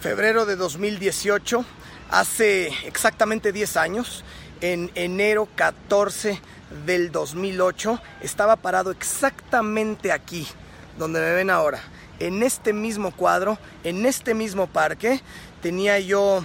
febrero de 2018, hace exactamente 10 años, en enero 14 del 2008, estaba parado exactamente aquí, donde me ven ahora, en este mismo cuadro, en este mismo parque, tenía yo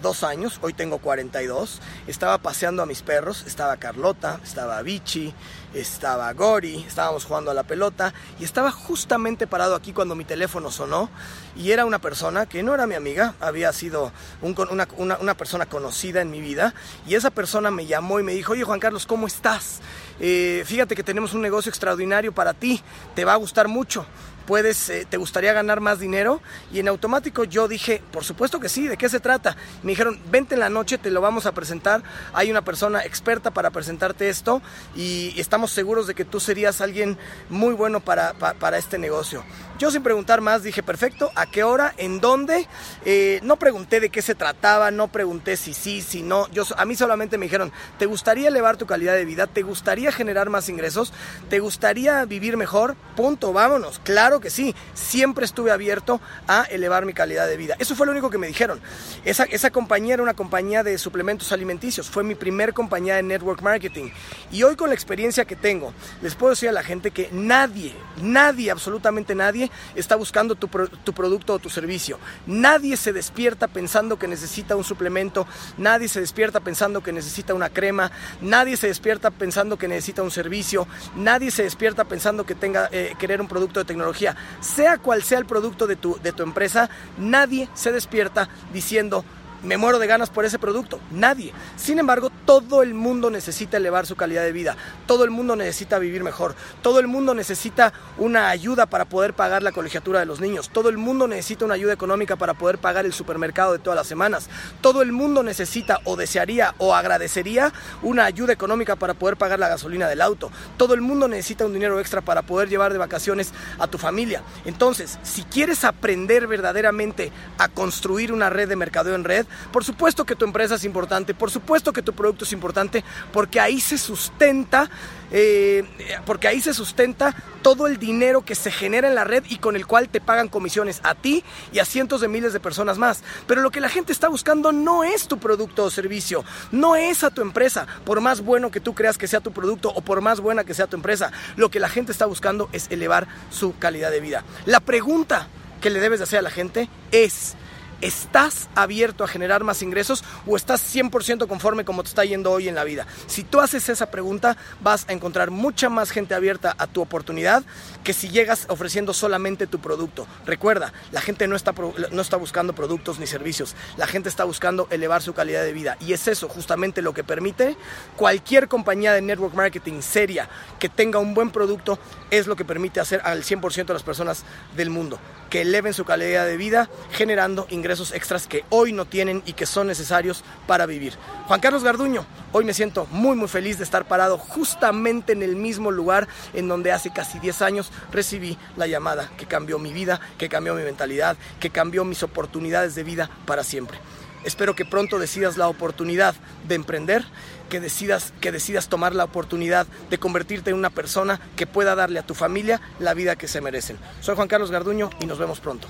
32 años, hoy tengo 42, estaba paseando a mis perros, estaba Carlota, estaba Vichy, estaba Gori, estábamos jugando a la pelota y estaba justamente parado aquí cuando mi teléfono sonó y era una persona que no era mi amiga, había sido una, una, persona conocida en mi vida y esa persona me llamó y me dijo, oye Juan Carlos, ¿cómo estás? Eh, fíjate que tenemos un negocio extraordinario para ti, te va a gustar mucho puedes, eh, te gustaría ganar más dinero. Y en automático yo dije, por supuesto que sí, ¿de qué se trata? Me dijeron, vente en la noche, te lo vamos a presentar. Hay una persona experta para presentarte esto y estamos seguros de que tú serías alguien muy bueno para, para, este negocio. Yo sin preguntar más dije, perfecto, ¿a qué hora? ¿En dónde? Eh, no pregunté de qué se trataba, no pregunté si sí, si no. Yo, a mí solamente me dijeron, ¿te gustaría elevar tu calidad de vida? ¿Te gustaría generar más ingresos? ¿Te gustaría vivir mejor? Punto, vámonos. Claro que sí, siempre estuve abierto a elevar mi calidad de vida. Eso fue lo único que me dijeron. Esa, esa compañía era una compañía de suplementos alimenticios, fue mi primer compañía de network marketing. Y hoy con la experiencia que tengo, les puedo decir a la gente que nadie, nadie, absolutamente nadie, está buscando tu, tu producto o tu servicio. Nadie se despierta pensando que necesita un suplemento, nadie se despierta pensando que necesita una crema, nadie se despierta pensando que necesita un servicio, nadie se despierta pensando que tenga eh, querer un producto de tecnología sea cual sea el producto de tu, de tu empresa, nadie se despierta diciendo, me muero de ganas por ese producto. Nadie. Sin embargo, todo el mundo necesita elevar su calidad de vida. Todo el mundo necesita vivir mejor. Todo el mundo necesita una ayuda para poder pagar la colegiatura de los niños. Todo el mundo necesita una ayuda económica para poder pagar el supermercado de todas las semanas. Todo el mundo necesita o desearía o agradecería una ayuda económica para poder pagar la gasolina del auto. Todo el mundo necesita un dinero extra para poder llevar de vacaciones a tu familia. Entonces, si quieres aprender verdaderamente a construir una red de mercadeo en red, por supuesto que tu empresa es importante, por supuesto que tu producto es importante, porque ahí se sustenta, eh, porque ahí se sustenta todo el dinero que se genera en la red y con el cual te pagan comisiones a ti y a cientos de miles de personas más. Pero lo que la gente está buscando no es tu producto o servicio, no es a tu empresa, por más bueno que tú creas que sea tu producto o por más buena que sea tu empresa. Lo que la gente está buscando es elevar su calidad de vida. La pregunta que le debes de hacer a la gente es, ¿Estás abierto a generar más ingresos o estás 100% conforme como te está yendo hoy en la vida? Si tú haces esa pregunta, vas a encontrar mucha más gente abierta a tu oportunidad que si llegas ofreciendo solamente tu producto. Recuerda, la gente no está, no está buscando productos ni servicios, la gente está buscando elevar su calidad de vida. Y es eso justamente lo que permite cualquier compañía de network marketing seria que tenga un buen producto, es lo que permite hacer al 100% de las personas del mundo, que eleven su calidad de vida generando ingresos esos extras que hoy no tienen y que son necesarios para vivir. Juan Carlos Garduño, hoy me siento muy muy feliz de estar parado justamente en el mismo lugar en donde hace casi 10 años recibí la llamada que cambió mi vida, que cambió mi mentalidad, que cambió mis oportunidades de vida para siempre. Espero que pronto decidas la oportunidad de emprender, que decidas, que decidas tomar la oportunidad de convertirte en una persona que pueda darle a tu familia la vida que se merecen. Soy Juan Carlos Garduño y nos vemos pronto.